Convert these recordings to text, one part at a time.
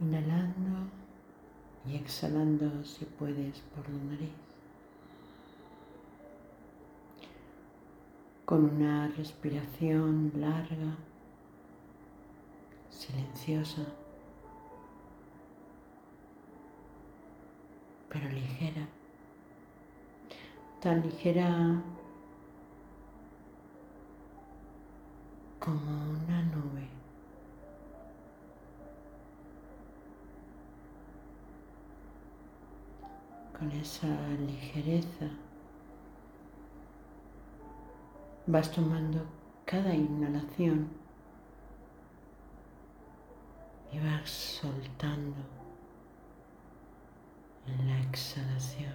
inhalando y exhalando si puedes por la nariz. Con una respiración larga, silenciosa, pero ligera, tan ligera como una nube. Con esa ligereza vas tomando cada inhalación y vas soltando en la exhalación.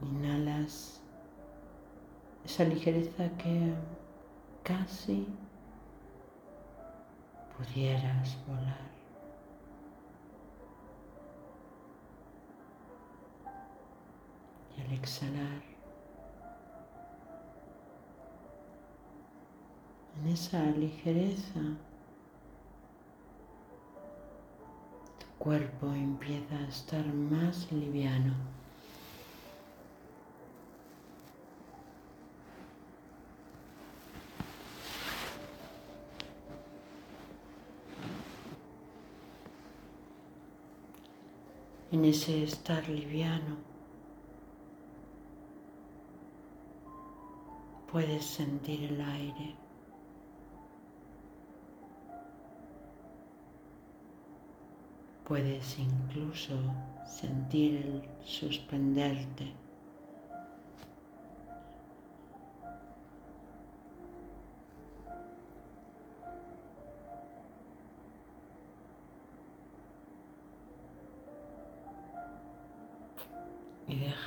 Inhalas esa ligereza que casi pudieras volar. Y al exhalar, en esa ligereza, tu cuerpo empieza a estar más liviano. En ese estar liviano. Puedes sentir el aire. Puedes incluso sentir el suspenderte.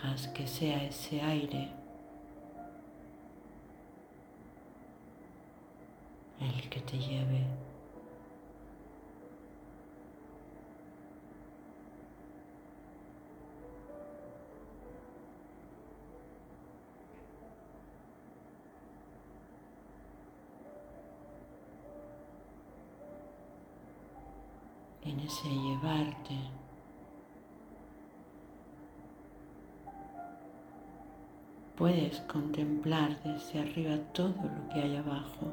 Dejas que sea ese aire. El que te lleve. En ese llevarte puedes contemplar desde arriba todo lo que hay abajo.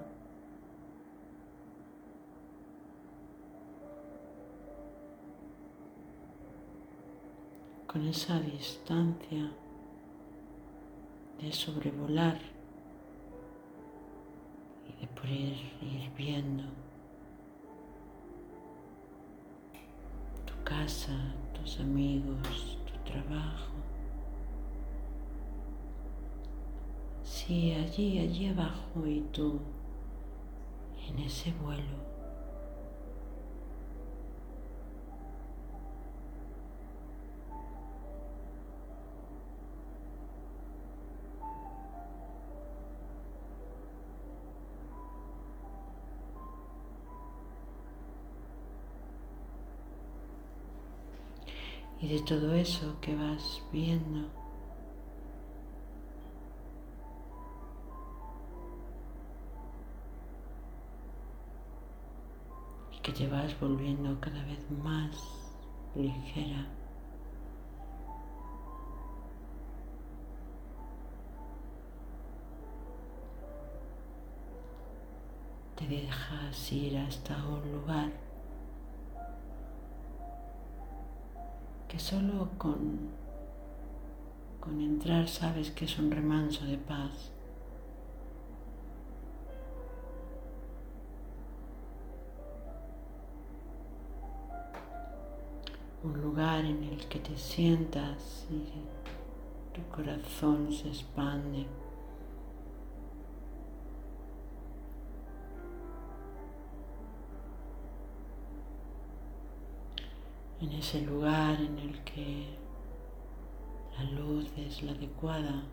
Con esa distancia de sobrevolar y de poder ir viendo tu casa, tus amigos, tu trabajo. Sí, allí, allí abajo y tú en ese vuelo. Y de todo eso que vas viendo, que te vas volviendo cada vez más ligera. Te dejas ir hasta un lugar que solo con, con entrar sabes que es un remanso de paz. Un lugar en el que te sientas y tu corazón se expande. En ese lugar en el que la luz es la adecuada,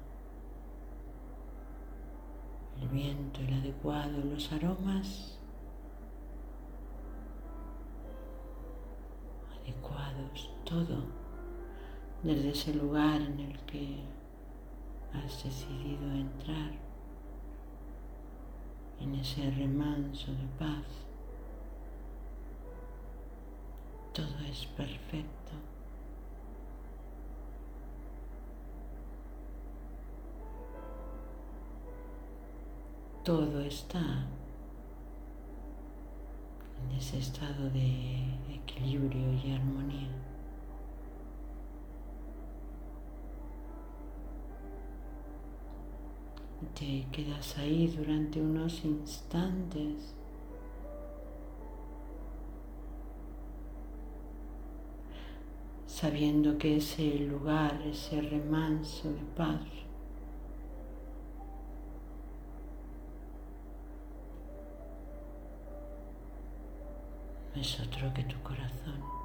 el viento el adecuado, los aromas todo desde ese lugar en el que has decidido entrar. en ese remanso de paz. Todo es perfecto. Todo está ese estado de equilibrio y armonía. Te quedas ahí durante unos instantes. sabiendo que ese lugar, ese remanso de paz, es otro que tu corazón.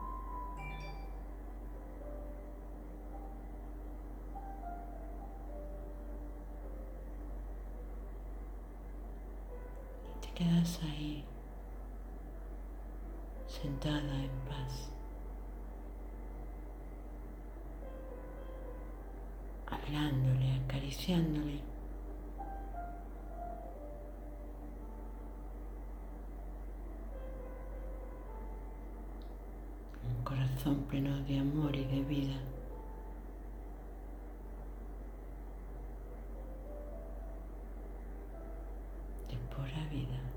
quedas ahí, sentada en paz, hablándole, acariciándole. Corazón pleno de amor y de vida. de pura vida.